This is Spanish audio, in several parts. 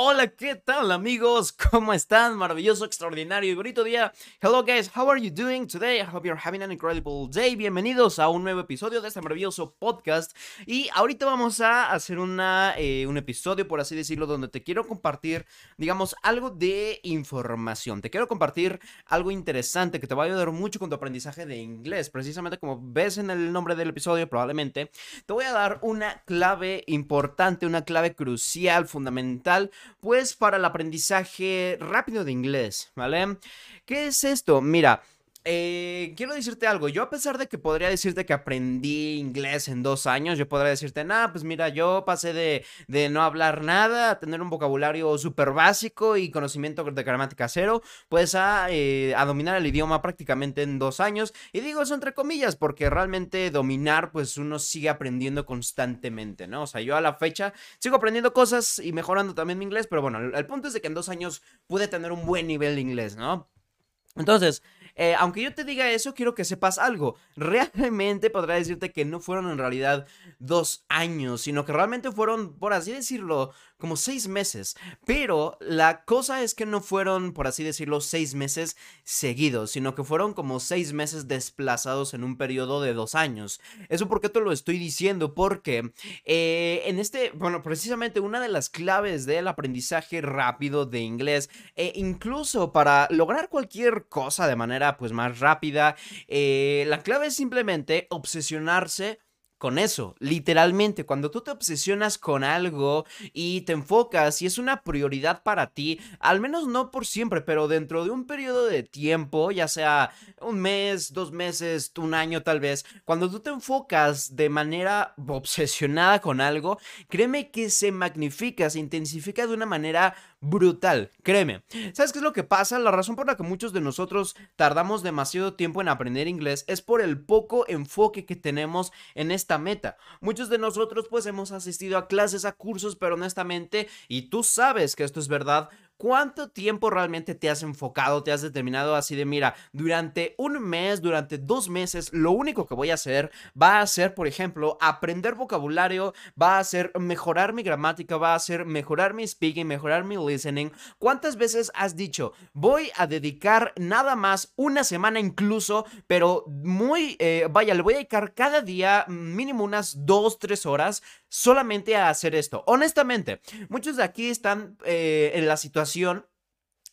Hola, ¿qué tal amigos? ¿Cómo están? Maravilloso, extraordinario y bonito día. Hello guys, how are you doing today? I hope you're having an incredible day. Bienvenidos a un nuevo episodio de este maravilloso podcast. Y ahorita vamos a hacer una, eh, un episodio, por así decirlo, donde te quiero compartir, digamos, algo de información. Te quiero compartir algo interesante que te va a ayudar mucho con tu aprendizaje de inglés. Precisamente como ves en el nombre del episodio, probablemente, te voy a dar una clave importante, una clave crucial, fundamental pues para el aprendizaje rápido de inglés, ¿vale? ¿Qué es esto? Mira, eh, quiero decirte algo. Yo, a pesar de que podría decirte que aprendí inglés en dos años, yo podría decirte, nah, pues mira, yo pasé de, de no hablar nada a tener un vocabulario súper básico y conocimiento de gramática cero, pues a, eh, a, dominar el idioma prácticamente en dos años. Y digo eso entre comillas, porque realmente dominar, pues uno sigue aprendiendo constantemente, ¿no? O sea, yo a la fecha sigo aprendiendo cosas y mejorando también mi inglés, pero bueno, el, el punto es de que en dos años pude tener un buen nivel de inglés, ¿no? Entonces, eh, aunque yo te diga eso, quiero que sepas algo. Realmente podrá decirte que no fueron en realidad dos años, sino que realmente fueron, por así decirlo, como seis meses. Pero la cosa es que no fueron, por así decirlo, seis meses seguidos, sino que fueron como seis meses desplazados en un periodo de dos años. Eso porque te lo estoy diciendo, porque eh, en este, bueno, precisamente una de las claves del aprendizaje rápido de inglés, e incluso para lograr cualquier cosa de manera pues más rápida. Eh, la clave es simplemente obsesionarse con eso, literalmente, cuando tú te obsesionas con algo y te enfocas y es una prioridad para ti, al menos no por siempre, pero dentro de un periodo de tiempo, ya sea un mes, dos meses, un año tal vez, cuando tú te enfocas de manera obsesionada con algo, créeme que se magnifica, se intensifica de una manera brutal, créeme. ¿Sabes qué es lo que pasa? La razón por la que muchos de nosotros tardamos demasiado tiempo en aprender inglés es por el poco enfoque que tenemos en esta meta. Muchos de nosotros pues hemos asistido a clases, a cursos, pero honestamente, y tú sabes que esto es verdad, ¿Cuánto tiempo realmente te has enfocado, te has determinado así de, mira, durante un mes, durante dos meses, lo único que voy a hacer va a ser, por ejemplo, aprender vocabulario, va a ser mejorar mi gramática, va a ser mejorar mi speaking, mejorar mi listening? ¿Cuántas veces has dicho, voy a dedicar nada más una semana incluso, pero muy, eh, vaya, le voy a dedicar cada día mínimo unas dos, tres horas solamente a hacer esto? Honestamente, muchos de aquí están eh, en la situación situación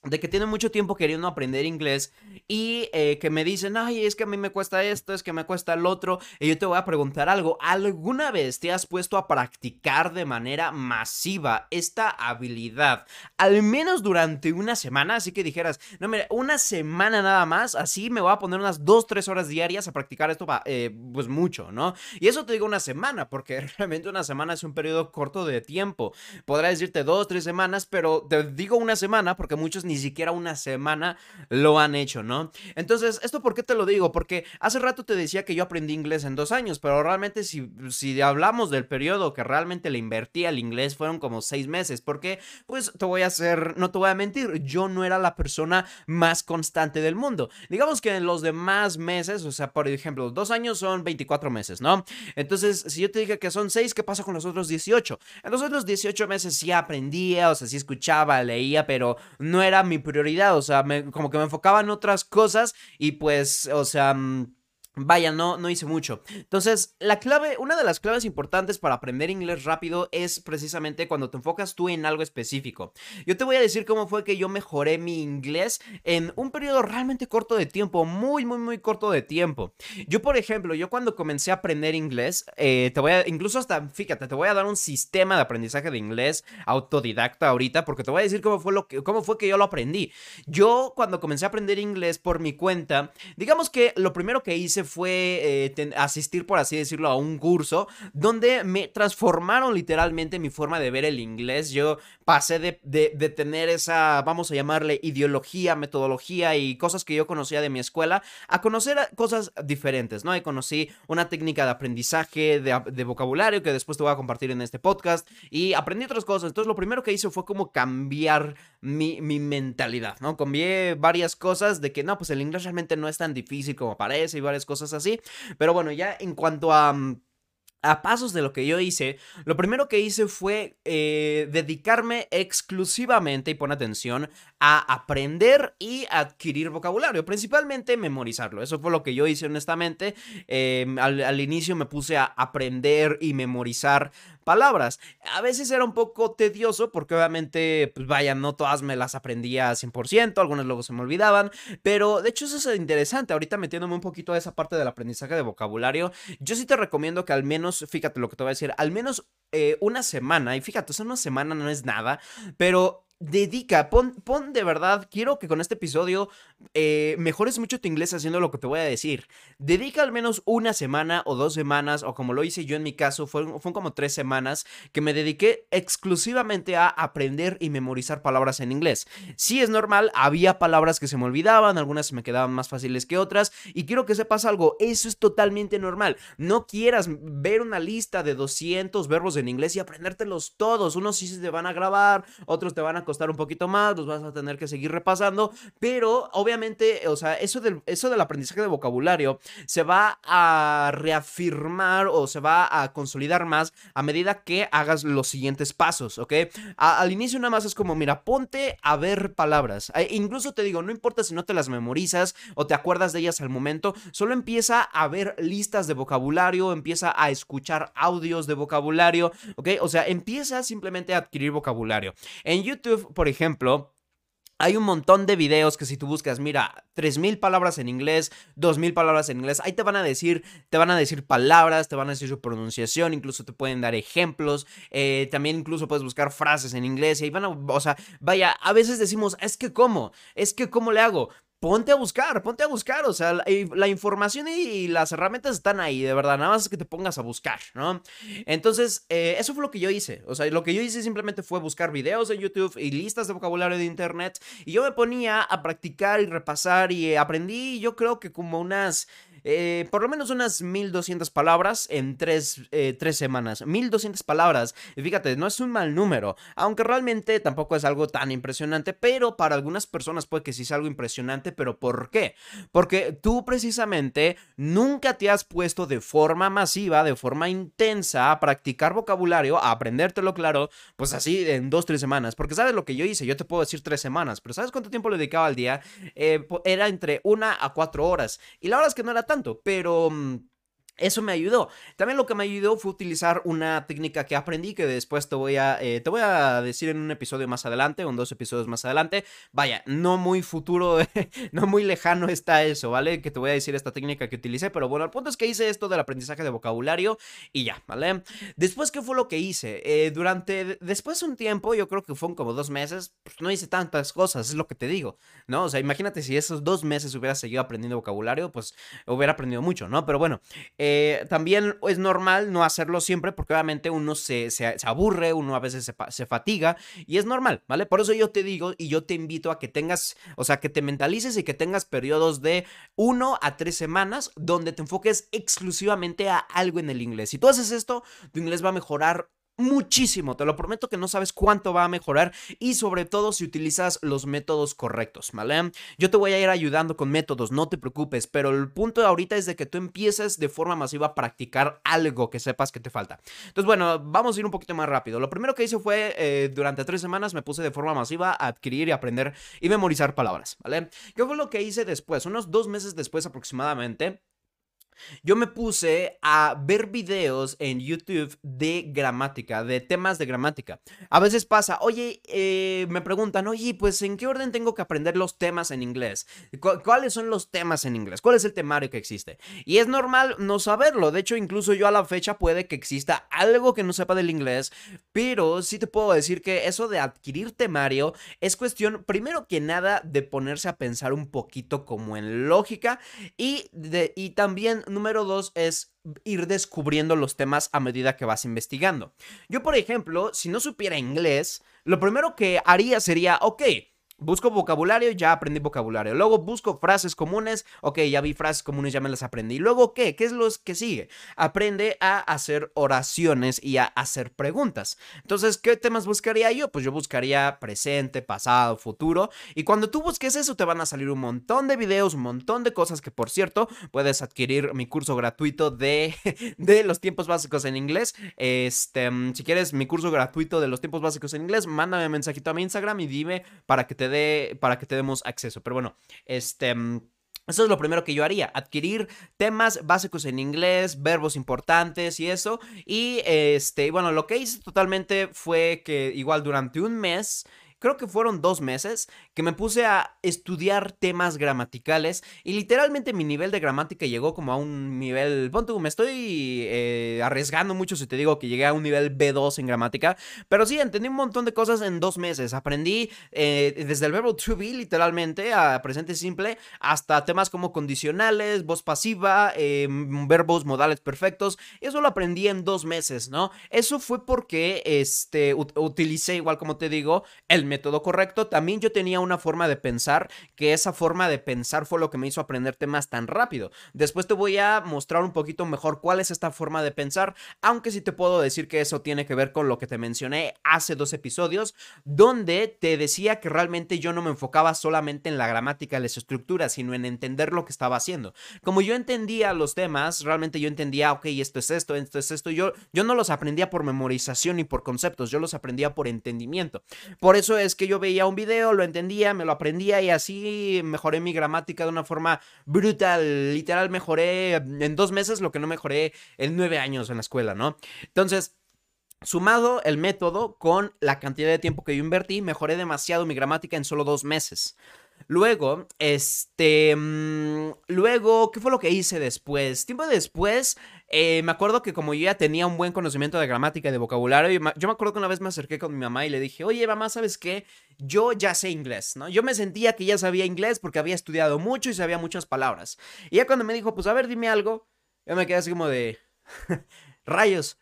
de que tienen mucho tiempo queriendo aprender inglés y eh, que me dicen, ay, es que a mí me cuesta esto, es que me cuesta el otro. Y yo te voy a preguntar algo, ¿alguna vez te has puesto a practicar de manera masiva esta habilidad? Al menos durante una semana, así que dijeras, no, mira, una semana nada más, así me voy a poner unas 2, 3 horas diarias a practicar esto, eh, pues mucho, ¿no? Y eso te digo una semana, porque realmente una semana es un periodo corto de tiempo. Podrá decirte 2, 3 semanas, pero te digo una semana porque muchos ni siquiera una semana lo han hecho, ¿no? Entonces, ¿esto por qué te lo digo? Porque hace rato te decía que yo aprendí inglés en dos años, pero realmente si, si hablamos del periodo que realmente le invertí al inglés fueron como seis meses, porque pues te voy a hacer, no te voy a mentir, yo no era la persona más constante del mundo. Digamos que en los demás meses, o sea, por ejemplo, dos años son 24 meses, ¿no? Entonces, si yo te dije que son seis, ¿qué pasa con los otros 18? En los otros 18 meses sí aprendía, o sea, sí escuchaba, leía, pero no era mi prioridad, o sea, como que me enfocaba en otras cosas y pues, o sea... Mm, Vaya, no, no hice mucho. Entonces, la clave, una de las claves importantes para aprender inglés rápido es precisamente cuando te enfocas tú en algo específico. Yo te voy a decir cómo fue que yo mejoré mi inglés en un periodo realmente corto de tiempo, muy, muy, muy corto de tiempo. Yo, por ejemplo, yo cuando comencé a aprender inglés, eh, te voy a, incluso hasta, fíjate, te voy a dar un sistema de aprendizaje de inglés autodidacta ahorita, porque te voy a decir cómo fue, lo que, cómo fue que yo lo aprendí. Yo, cuando comencé a aprender inglés por mi cuenta, digamos que lo primero que hice fue eh, asistir, por así decirlo, a un curso donde me transformaron literalmente mi forma de ver el inglés. Yo pasé de, de, tener esa, vamos a llamarle, ideología, metodología y cosas que yo conocía de mi escuela a conocer cosas diferentes, ¿no? Y conocí una técnica de aprendizaje, de, vocabulario que después te voy a compartir en este podcast y aprendí otras cosas. Entonces lo primero que hice fue como cambiar mi, mi mentalidad, ¿no? Cambié varias cosas de que no, pues el inglés realmente no es tan difícil como parece y varias cosas así. Pero bueno, ya en cuanto a... Mm, a pasos de lo que yo hice, lo primero que hice fue eh, dedicarme exclusivamente, y pon atención, a aprender y adquirir vocabulario, principalmente memorizarlo. Eso fue lo que yo hice honestamente. Em, al, inicio me puse a aprender y memorizar palabras. A veces era un poco tedioso porque obviamente, pues vaya, no todas me las aprendía 100%, algunas luego se me olvidaban, pero de hecho eso es interesante. Ahorita metiéndome un poquito a esa parte del aprendizaje de vocabulario, yo sí te recomiendo que al menos, fíjate lo que te voy a decir, al menos eh, una semana, y fíjate, o una semana no es nada, pero dedica, pon, pon, de verdad, quiero que con este episodio eh, mejores mucho tu inglés haciendo lo que te voy a decir. Dedica al menos una semana o dos semanas, o como lo hice yo en mi caso, fueron, como tres semanas que me dediqué exclusivamente a aprender y memorizar palabras en inglés. Sí es normal, había palabras que se me olvidaban, algunas me quedaban más fáciles que otras, y quiero que sepas algo, eso es totalmente normal. No quieras ver una lista de 200 verbos en inglés y aprendértelos todos. Unos sí se te van a grabar, otros te van a costar un poquito más, los vas a tener que seguir repasando, pero obviamente, o sea, eso del, eso del aprendizaje de vocabulario se va a reafirmar o se va a consolidar más a medida que hagas los siguientes pasos, ¿ok? al inicio nada más es como, mira, ponte a ver palabras. E incluso te digo, no importa si no te las memorizas o te acuerdas de ellas al momento, solo empieza a ver listas de vocabulario, empieza a escuchar audios de vocabulario, ¿ok? O sea, empieza simplemente a adquirir vocabulario. En YouTube por ejemplo, hay un montón de videos que si tú buscas, mira, 3000 palabras en inglés, 2000 palabras en inglés, ahí te van a decir, te van a decir palabras, te van a decir su pronunciación, incluso te pueden dar ejemplos, eh, también incluso puedes buscar frases en inglés y ahí van a, o sea, vaya, a veces decimos, es que cómo, es que cómo le hago, ponte a buscar, ponte a buscar, o sea, la, información y, las herramientas están ahí, de verdad, nada más es que te pongas a buscar, ¿no? Entonces, eh, eso fue lo que yo hice, o sea, lo que yo hice simplemente fue buscar videos en YouTube y listas de vocabulario de Internet, y yo me ponía a practicar y repasar y aprendí, yo creo que como unas eh, por lo menos unas 1200 palabras en tres, eh, tres semanas. 1200 palabras. Fíjate, no es un mal número, aunque realmente tampoco es algo tan impresionante, pero para algunas personas puede que sí sea algo impresionante, pero ¿por qué? Porque tú precisamente nunca te has puesto de forma masiva, de forma intensa a practicar vocabulario, a aprendértelo claro, pues así en dos, tres semanas. Porque sabes lo que yo hice, yo te puedo decir tres semanas, pero ¿sabes cuánto tiempo le dedicaba al día? Eh, era entre una a cuatro horas. Y la verdad es que no era tan pero... Eso me ayudó. También lo que me ayudó fue utilizar una técnica que aprendí que después te voy a, eh, te voy a decir en un episodio más adelante o en dos episodios más adelante. Vaya, no muy futuro, no muy lejano está eso, ¿vale? Que te voy a decir esta técnica que utilicé, pero bueno, el punto es que hice esto del aprendizaje de vocabulario y ya, ¿vale? Después, ¿qué fue lo que hice? Eh, durante, después de un tiempo, yo creo que fueron como dos meses, pues no hice tantas cosas, es lo que te digo, ¿no? O sea, imagínate si esos dos meses hubiera seguido aprendiendo vocabulario, pues hubiera aprendido mucho, ¿no? Pero bueno, también es normal no hacerlo siempre porque obviamente uno se, se, aburre, uno a veces se, se, fatiga y es normal, ¿vale? Por eso yo te digo y yo te invito a que tengas, o sea, que te mentalices y que tengas periodos de uno a tres semanas donde te enfoques exclusivamente a algo en el inglés. Si tú haces esto, tu inglés va a mejorar muchísimo, te lo prometo que no sabes cuánto va a mejorar y sobre todo si utilizas los métodos correctos, ¿vale? Yo te voy a ir ayudando con métodos, no te preocupes, pero el punto de ahorita es de que tú empieces de forma masiva a practicar algo que sepas que te falta. Entonces, bueno, vamos a ir un poquito más rápido. Lo primero que hice fue, eh, durante tres semanas me puse de forma masiva a adquirir y aprender y memorizar palabras, ¿vale? ¿Qué fue lo que hice después? Unos dos meses después aproximadamente yo me puse a ver videos en YouTube de gramática, de temas de gramática. A veces pasa, oye, eh, me preguntan, oye, pues ¿en qué orden tengo que aprender los temas en inglés? ¿Cuáles son los temas en inglés? ¿Cuál es el temario que existe? Y es normal no saberlo. De hecho, incluso yo a la fecha puede que exista algo que no sepa del inglés, pero sí te puedo decir que eso de adquirir temario es cuestión, primero que nada, de ponerse a pensar un poquito como en lógica y, de, y también número dos es ir descubriendo los temas a medida que vas investigando. Yo, por ejemplo, si no supiera inglés, lo primero que haría sería, ok, Busco vocabulario, ya aprendí vocabulario. Luego busco frases comunes, ok, ya vi frases comunes, ya me las aprendí. Luego, ¿qué? ¿Qué es lo que sigue? Aprende a hacer oraciones y a hacer preguntas. Entonces, ¿qué temas buscaría yo? Pues yo buscaría presente, pasado, futuro. Y cuando tú busques eso, te van a salir un montón de videos, un montón de cosas que, por cierto, puedes adquirir mi curso gratuito de, de los tiempos básicos en inglés. Este, si quieres mi curso gratuito de los tiempos básicos en inglés, mándame un mensajito a mi Instagram y dime para que te para que te demos acceso. Pero bueno, este... Mm, eso es lo primero que yo haría, adquirir temas básicos en inglés, verbos importantes y eso. Y este, bueno, lo que hice totalmente fue que igual durante un mes creo que fueron dos meses, que me puse a estudiar temas gramaticales y literalmente mi nivel de gramática llegó como a un nivel, pon me estoy eh, arriesgando mucho si te digo que llegué a un nivel B2 en gramática, pero sí, entendí un montón de cosas en dos meses, aprendí eh, desde el verbo to be literalmente a presente simple hasta temas como condicionales, voz pasiva, em, verbos modales perfectos, eso lo aprendí en dos meses, ¿no? Eso fue porque este, utilicé igual como te digo el método correcto, también yo tenía una forma de pensar, que esa forma de pensar fue lo que me hizo aprender temas tan rápido. Después te voy a mostrar un poquito mejor cuál es esta forma de pensar, aunque sí te puedo decir que eso tiene que ver con lo que te mencioné hace dos episodios, donde te decía que realmente yo no me enfocaba solamente en la gramática, las estructuras, sino en entender lo que estaba haciendo. Como yo entendía los temas, realmente yo entendía, ok, esto es esto, esto es esto, yo, yo no los aprendía por memorización ni por conceptos, yo los aprendía por entendimiento. Por eso es que yo veía un video, lo entendía, me lo aprendía y así mejoré mi gramática de una forma brutal. Literal, mejoré en dos meses lo que no mejoré en nueve años en la escuela, ¿no? Entonces... Sumado el método con la cantidad de tiempo que yo invertí, mejoré demasiado mi gramática en solo dos meses. Luego, este. Mm, luego, ¿qué fue lo que hice después? Tiempo después, eh, me acuerdo que como yo ya tenía un buen conocimiento de gramática y de vocabulario, yo me acuerdo que una vez me acerqué con mi mamá y le dije, oye, mamá, ¿sabes qué? Yo ya sé inglés, ¿no? Yo me sentía que ya sabía inglés porque había estudiado mucho y sabía muchas palabras. Y ya cuando me dijo, pues a ver, dime algo, yo me quedé así como de. Rayos.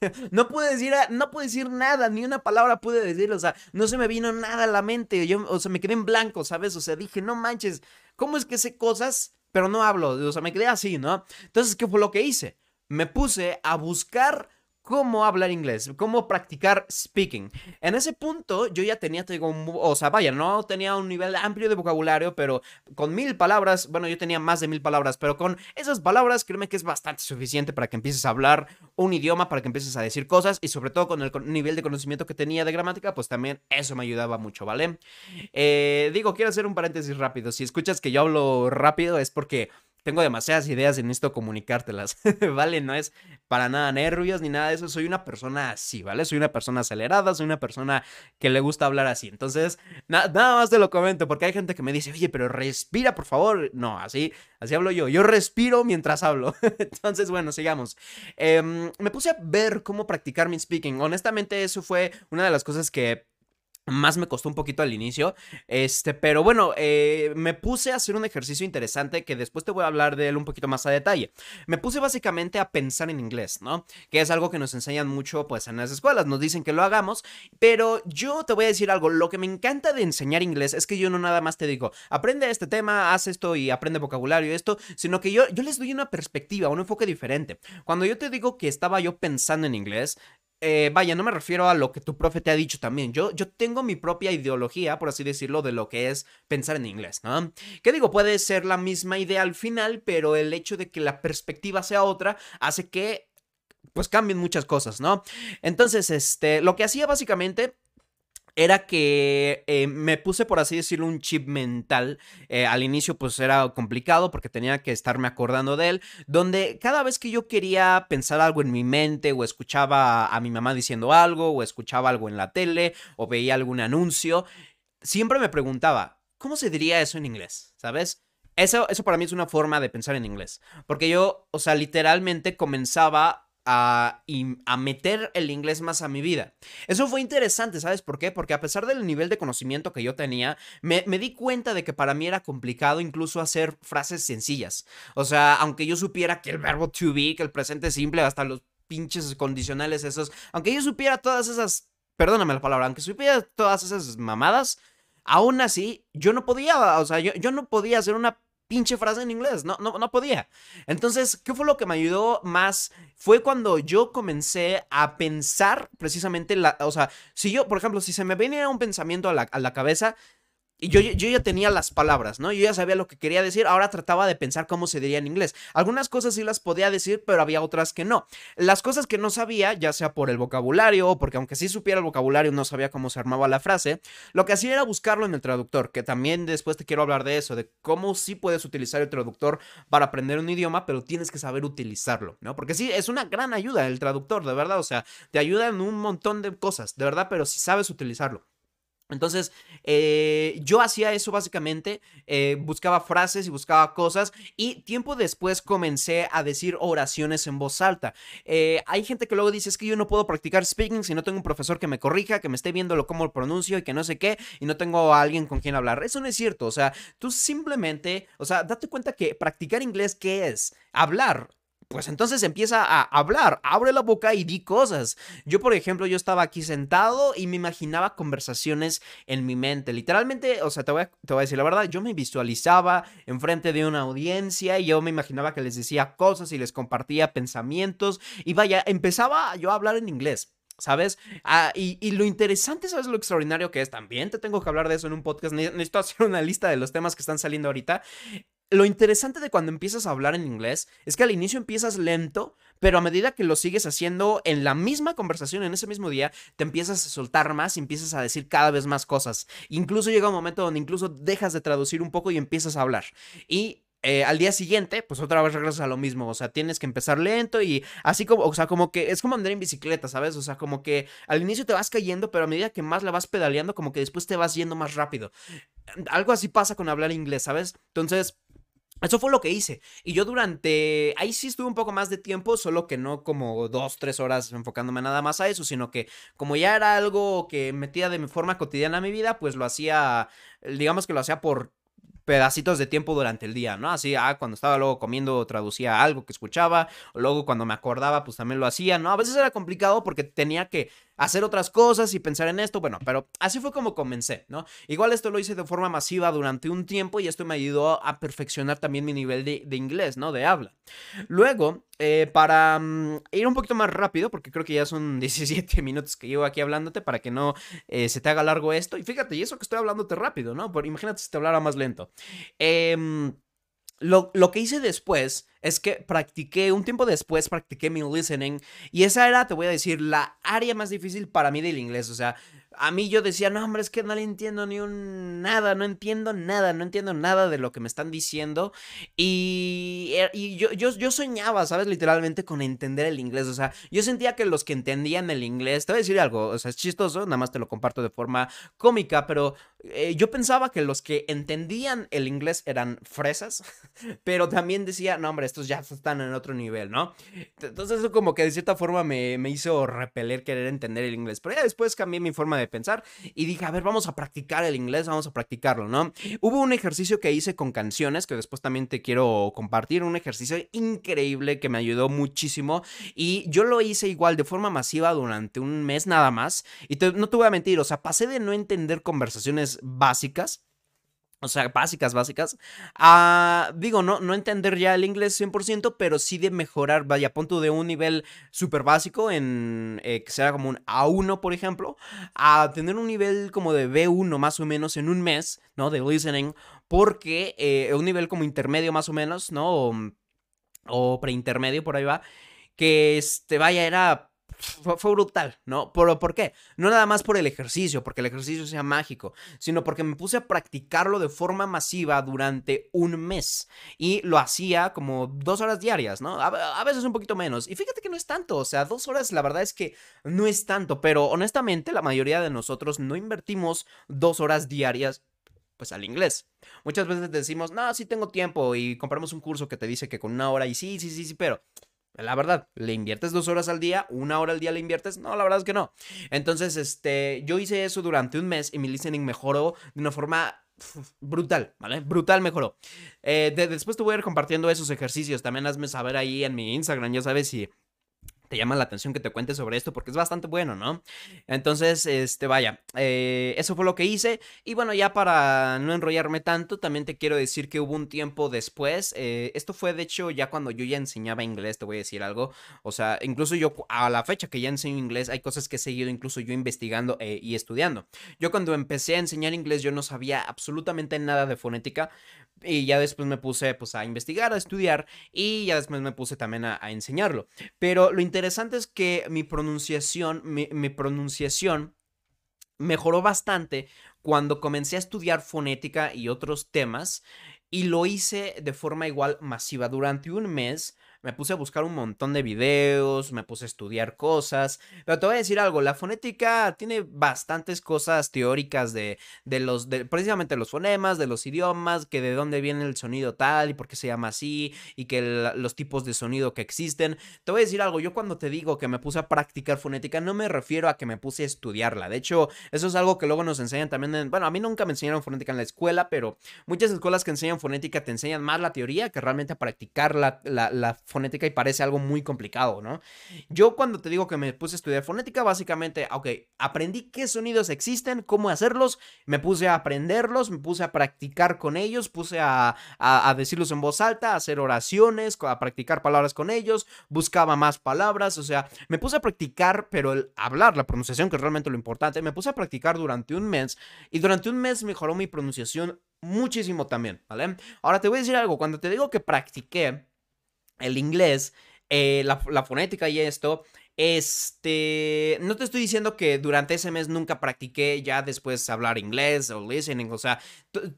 no pude decir, no pude decir nada, ni una palabra pude decir, o sea, no se me vino nada a la mente, yo, o sea, me quedé en blanco, ¿sabes? O sea, dije, no manches, ¿cómo es que sé cosas, pero no hablo? O sea, me quedé así, ¿no? Entonces, ¿qué fue lo que hice? Me puse a buscar cómo hablar inglés, cómo practicar speaking. En ese punto yo ya tenía, te digo, o sea, vaya, no tenía un nivel amplio de vocabulario, pero con mil palabras, bueno, yo tenía más de mil palabras, pero con esas palabras, créeme que es bastante suficiente para que empieces a hablar un idioma, para que empieces a decir cosas y sobre todo con el nivel de conocimiento que tenía de gramática, pues también eso me ayudaba mucho, ¿vale? Eh, digo, quiero hacer un paréntesis rápido. Si escuchas que yo hablo rápido es porque tengo demasiadas ideas y necesito comunicártelas, ¿vale? No es para nada nervios ni nada de eso. Soy una persona así, ¿vale? Soy una persona acelerada, soy una persona que le gusta hablar así. Entonces, nada más te lo comento porque hay gente que me dice, oye, pero respira, por favor. No, así, así hablo yo. Yo respiro mientras hablo. Entonces, bueno, sigamos. Em, me puse a ver cómo practicar mi speaking. Honestamente, eso fue una de las cosas que más me costó un poquito al inicio, este, pero bueno, eh, me puse a hacer un ejercicio interesante que después te voy a hablar de él un poquito más a detalle. Me puse básicamente a pensar en inglés, ¿no? Que es algo que nos enseñan mucho, pues, en las escuelas, nos dicen que lo hagamos, pero yo te voy a decir algo, lo que me encanta de enseñar inglés es que yo no nada más te digo, aprende este tema, haz esto y aprende vocabulario esto, sino que yo, yo les doy una perspectiva, un enfoque diferente. Cuando yo te digo que estaba yo pensando en inglés, eh, vaya, no me refiero a lo que tu profe te ha dicho también. Yo, yo tengo mi propia ideología, por así decirlo, de lo que es pensar en inglés, ¿no? Que digo, puede ser la misma idea al final, pero el hecho de que la perspectiva sea otra hace que pues cambien muchas cosas, ¿no? Entonces, este, lo que hacía básicamente era que eh, me puse, por así decirlo, un chip mental. Eh, al inicio, pues era complicado porque tenía que estarme acordando de él. Donde cada vez que yo quería pensar algo en mi mente, o escuchaba a mi mamá diciendo algo, o escuchaba algo en la tele, o veía algún anuncio, siempre me preguntaba, ¿cómo se diría eso en inglés? ¿Sabes? Eso, eso para mí es una forma de pensar en inglés. Porque yo, o sea, literalmente comenzaba a, a, meter el inglés más a mi vida. Eso fue interesante, ¿sabes por qué? Porque a pesar del nivel de conocimiento que yo tenía, me, di cuenta de que para mí era complicado incluso hacer frases sencillas. O sea, aunque yo supiera que el verbo to be, que el presente simple, hasta los pinches condicionales esos, aunque yo supiera todas esas, perdóname la palabra, aunque supiera todas esas mamadas, Aún así, yo no podía, o sea, yo no podía hacer una pinche frase en inglés, no, no, no podía. Entonces, ¿qué fue lo que me ayudó más? Fue cuando yo comencé a pensar precisamente, la, o sea, si yo, por ejemplo, si se me venía un pensamiento a la, a la cabeza, y yo, yo, ya tenía las palabras, ¿no? Yo ya sabía lo que quería decir, ahora trataba de pensar cómo se diría en inglés. Algunas cosas sí las podía decir, pero había otras que no. Las cosas que no sabía, ya sea por el vocabulario o porque aunque sí supiera el vocabulario, no sabía cómo se armaba la frase, lo que hacía era buscarlo en el traductor, que también después te quiero hablar de eso, de cómo sí puedes utilizar el traductor para aprender un idioma, pero tienes que saber utilizarlo, ¿no? Porque sí, es una gran ayuda el traductor, de verdad, o sea, te ayuda en un montón de cosas, de verdad, pero si sabes utilizarlo. Entonces, eh, yo hacía eso básicamente, eh, buscaba frases y buscaba cosas y tiempo después comencé a decir oraciones en voz alta. Eh, hay gente que luego dice, es que yo no puedo practicar speaking si no tengo un profesor que me corrija, que me esté viendo lo cómo lo pronuncio y que no sé qué, y no tengo a alguien con quien hablar. Eso no es cierto, o sea, tú simplemente, o sea, date cuenta que practicar inglés, ¿qué es? Hablar pues entonces empieza a hablar, abre la boca y di cosas. Yo, por ejemplo, yo estaba aquí sentado y me imaginaba conversaciones en mi mente. Literalmente, o sea, te voy a, te voy a decir la verdad, yo me visualizaba enfrente de una audiencia y yo me imaginaba que les decía cosas y les compartía pensamientos y vaya, empezaba yo a hablar en inglés. ¿Sabes? Ah, y, y, lo interesante, ¿sabes lo extraordinario que es? También te tengo que hablar de eso en un podcast. Necesito hacer una lista de los temas que están saliendo ahorita. Lo interesante de cuando empiezas a hablar en inglés es que al inicio empiezas lento, pero a medida que lo sigues haciendo en la misma conversación, en ese mismo día, te empiezas a soltar más y empiezas a decir cada vez más cosas. Incluso llega un momento donde incluso dejas de traducir un poco y empiezas a hablar. Y eh, al día siguiente, pues otra vez regresas a lo mismo. O sea, tienes que empezar lento y así como, o sea, como que es como andar en bicicleta, ¿sabes? O sea, como que al inicio te vas cayendo, pero a medida que más la vas pedaleando, como que después te vas yendo más rápido. Algo así pasa con hablar inglés, ¿sabes? Entonces eso fue lo que hice. Y yo durante... Ahí sí estuve un poco más de tiempo, solo que no como dos, tres horas enfocándome nada más a eso, sino que como ya era algo que metía de mi forma cotidiana a mi vida, pues lo hacía, digamos que lo hacía por pedacitos de tiempo durante el día, ¿no? Así, ah, cuando estaba luego comiendo traducía algo que escuchaba, luego cuando me acordaba, pues también lo hacía, ¿no? A veces era complicado porque tenía que hacer otras cosas y pensar en esto, bueno, pero así fue como comencé, ¿no? Igual esto lo hice de forma masiva durante un tiempo y esto me ayudó a perfeccionar también mi nivel de, inglés, ¿no? De habla. Luego, eh, para mm, ir un poquito más rápido, porque creo que ya son 17 minutos que llevo aquí hablándote para que no eh, se te haga largo esto. Y fíjate, y eso que estoy hablándote rápido, ¿no? Por, imagínate si te hablara más lento. Eh, lo, que hice después es que practiqué, un tiempo después practiqué mi listening y esa era, te voy a decir, la área más difícil para mí del inglés. O sea, a mí yo decía, no, hombre, es que no le entiendo ni un nada, no entiendo nada, no entiendo nada de lo que me están diciendo. Y, er, y yo, yo, yo soñaba, ¿sabes? Literalmente con entender el inglés. O sea, yo sentía que los que entendían el inglés, te voy a decir algo, o sea, es chistoso, nada más te lo comparto de forma cómica, pero eh, yo pensaba que los que entendían el inglés eran fresas, pero también decía, no, hombre, estos ya están en otro nivel, ¿no? Entonces eso como que de cierta forma me, me hizo repeler querer entender el inglés. Pero ya después cambié mi forma de pensar y dije, a ver, vamos a practicar el inglés, vamos a practicarlo, ¿no? Hubo un ejercicio que hice con canciones que después también te quiero compartir, un ejercicio increíble que me ayudó muchísimo y yo lo hice igual de forma masiva durante un mes nada más y no te voy a mentir, o sea, pasé de no entender conversaciones básicas o sea, básicas, básicas. Ah, digo, no, no entender ya el inglés 100%, pero sí de mejorar, vaya, punto de un nivel súper básico, en eh, que sea como un A1, por ejemplo, a tener un nivel como de B1 más o menos en un mes, ¿no? De listening, porque eh, un nivel como intermedio más o menos, ¿no? O, o preintermedio, por ahí va, que este, vaya, era fue, brutal, ¿no? ¿Por, ¿Por qué? No nada más por el ejercicio, porque el ejercicio sea mágico, sino porque me puse a practicarlo de forma masiva durante un mes y lo hacía como dos horas diarias, ¿no? A, veces un poquito menos. Y fíjate que no es tanto, o sea, dos horas la verdad es que no es tanto, pero honestamente la mayoría de nosotros no invertimos dos horas diarias pues al inglés. Muchas veces decimos, no, sí tengo tiempo y compramos un curso que te dice que con una hora y sí, sí, sí, sí, pero la verdad, ¿le inviertes dos horas al día? ¿Una hora al día le inviertes? No, la verdad es que no. Entonces, este, yo hice eso durante un mes y mi listening mejoró de una forma brutal, ¿vale? Brutal mejoró. Eh, después te voy a ir compartiendo esos ejercicios. También hazme saber ahí en mi Instagram, ya sabes si te llama la atención que te cuente sobre esto porque es bastante bueno, ¿no? Entonces, este, vaya, eh, eso fue lo que hice. Y bueno, ya para no enrollarme tanto, también te quiero decir que hubo un tiempo después. Eh, esto fue, de hecho, ya cuando yo ya enseñaba inglés, te voy a decir algo. O sea, incluso yo a la fecha que ya enseño inglés, hay cosas que he seguido incluso yo investigando eh, y estudiando. Yo cuando empecé a enseñar inglés, yo no sabía absolutamente nada de fonética. Y ya después me puse pues a investigar, a estudiar y ya después me puse también a, enseñarlo. Pero lo interesante es que mi pronunciación, mi, pronunciación mejoró bastante cuando comencé a estudiar fonética y otros temas y lo hice de forma igual masiva. Durante un mes me puse a buscar un montón de videos, me puse a estudiar cosas, pero te voy a decir algo, la fonética tiene bastantes cosas teóricas de, de los, precisamente los fonemas, de los idiomas, que de dónde viene el sonido tal y por qué se llama así, y que los tipos de sonido que existen. Te voy a decir algo, yo cuando te digo que me puse a practicar fonética, no me refiero a que me puse a estudiarla, de hecho, eso es algo que luego nos enseñan también, en, bueno, a mí nunca me enseñaron fonética en la escuela, pero muchas escuelas que enseñan fonética te enseñan más la teoría que realmente practicar la, la, fonética y parece algo muy complicado, ¿no? Yo cuando te digo que me puse a estudiar fonética, básicamente, ok, aprendí qué sonidos existen, cómo hacerlos, me puse a aprenderlos, me puse a practicar con ellos, puse a, a, decirlos en voz alta, hacer oraciones, a practicar palabras con ellos, buscaba más palabras, o sea, me puse a practicar, pero el hablar, la pronunciación, que es realmente lo importante, me puse a practicar durante un mes y durante un mes mejoró mi pronunciación muchísimo también, ¿vale? Ahora te voy a decir algo, cuando te digo que practiqué, el inglés, eh, la, fonética y esto, este, no te estoy diciendo que durante ese mes nunca practiqué ya después hablar inglés o listening, o sea,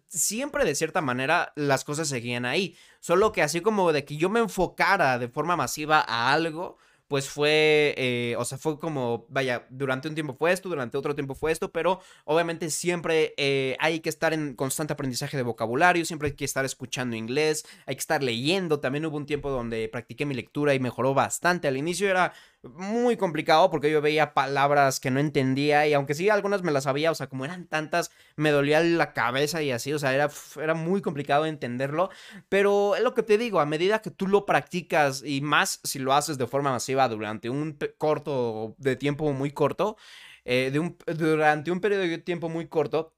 siempre de cierta manera las cosas seguían ahí, solo que así como de que yo me enfocara de forma masiva a algo, pues fue, eh, o sea, fue como, vaya, durante un tiempo fue esto, durante otro tiempo fue esto, pero obviamente siempre eh, hay que estar en constante aprendizaje de vocabulario, siempre hay que estar escuchando inglés, hay que estar leyendo, también hubo un tiempo donde practiqué mi lectura y mejoró bastante, al inicio era muy complicado porque yo veía palabras que no entendía y aunque sí algunas me las sabía, o sea, como eran tantas, me dolía la cabeza y así, o sea, era, era muy complicado entenderlo, pero es lo que te digo, a medida que tú lo practicas y más si lo haces de forma masiva durante un corto de tiempo muy corto, eh, de un, durante un periodo de tiempo muy corto,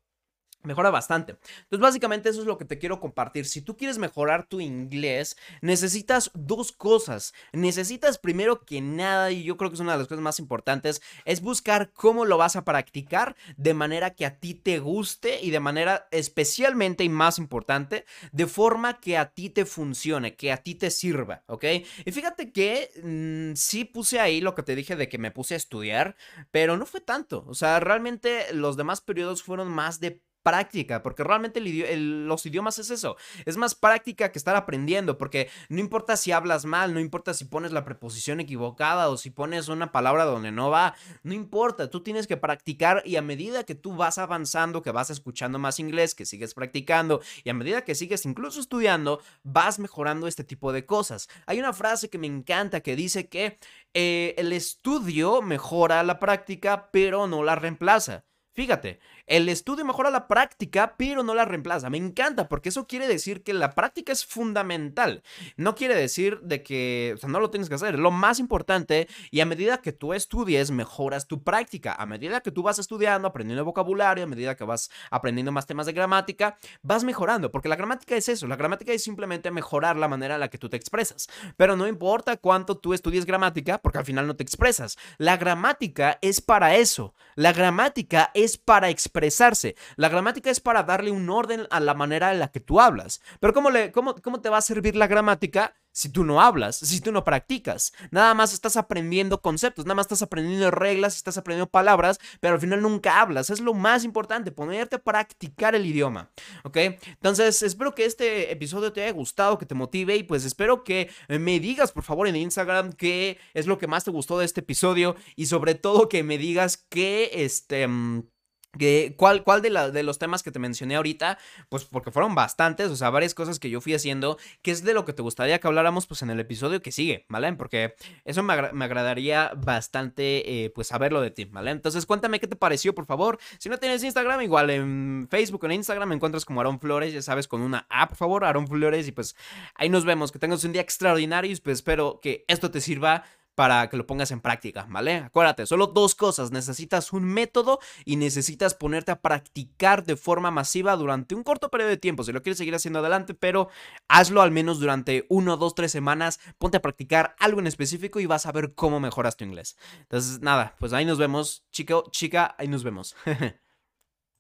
Mejora bastante. Entonces, básicamente eso es lo que te quiero compartir. Si tú quieres mejorar tu inglés, necesitas dos cosas. Necesitas primero que nada, y yo creo que es una de las cosas más importantes, es buscar cómo lo vas a practicar de manera que a ti te guste y de manera especialmente y más importante, de forma que a ti te funcione, que a ti te sirva, ¿ok? Y fíjate que mm, sí puse ahí lo que te dije de que me puse a estudiar, pero no fue tanto. O sea, realmente los demás periodos fueron más de práctica, porque realmente los idiomas es eso, es más práctica que estar aprendiendo, porque no importa si hablas mal, no importa si pones la preposición equivocada o si pones una palabra donde no va, no importa, tú tienes que practicar y a medida que tú vas avanzando, que vas escuchando más inglés, que sigues practicando y a medida que sigues incluso estudiando, vas mejorando este tipo de cosas. Hay una frase que me encanta que dice que eh, el estudio mejora la práctica, pero no la reemplaza. Fíjate, el estudio mejora la práctica, pero no la reemplaza. Me encanta porque eso quiere decir que la práctica es fundamental. No quiere decir de que, no lo tienes que hacer. Lo más importante y a medida que tú estudies, mejoras tu práctica. A medida que tú vas estudiando, aprendiendo vocabulario, a medida que vas aprendiendo más temas de gramática, vas mejorando. Porque la gramática es eso. La gramática es simplemente mejorar la manera en la que tú te expresas. Pero no importa cuánto tú estudies gramática, porque al final no te expresas. La gramática es para eso. La gramática es para expresar expresarse. La gramática es para darle un orden a la manera en la que tú hablas. Pero ¿cómo, le, cómo, cómo te va a servir la gramática si tú no hablas, si tú no practicas. Nada más estás aprendiendo conceptos, nada más estás aprendiendo reglas, estás aprendiendo palabras, pero al final nunca hablas. Es lo más importante, ponerte a practicar el idioma. ¿Ok? Entonces, espero que este episodio te haya gustado, que te motive y pues espero que me digas, por favor, en Instagram qué es lo que más te gustó de este episodio y sobre todo que me digas qué, este... Mm, ¿Cuál, cuál de, de, los temas que te mencioné ahorita? Pues porque fueron bastantes, o sea, varias cosas que yo fui haciendo, que es de lo que te gustaría que habláramos pues en el episodio que sigue, ¿vale? Porque eso me, agradaría bastante, eh, pues saberlo de ti, ¿vale? Entonces cuéntame qué te pareció, por favor. Si no tienes Instagram, igual en Facebook o en Instagram me encuentras como Aaron Flores, ya sabes, con una A, por favor, Aaron Flores, y pues ahí nos vemos, que tengas un día extraordinario y pues espero que esto te sirva para que lo pongas en práctica, ¿vale? Acuérdate, solo dos cosas, necesitas un método y necesitas ponerte a practicar de forma masiva durante un corto periodo de tiempo, si lo quieres seguir haciendo adelante, pero hazlo al menos durante uno, dos, tres semanas, ponte a practicar algo en específico y vas a ver cómo mejoras tu inglés. Entonces, nada, pues ahí nos vemos, chico, chica, ahí nos vemos.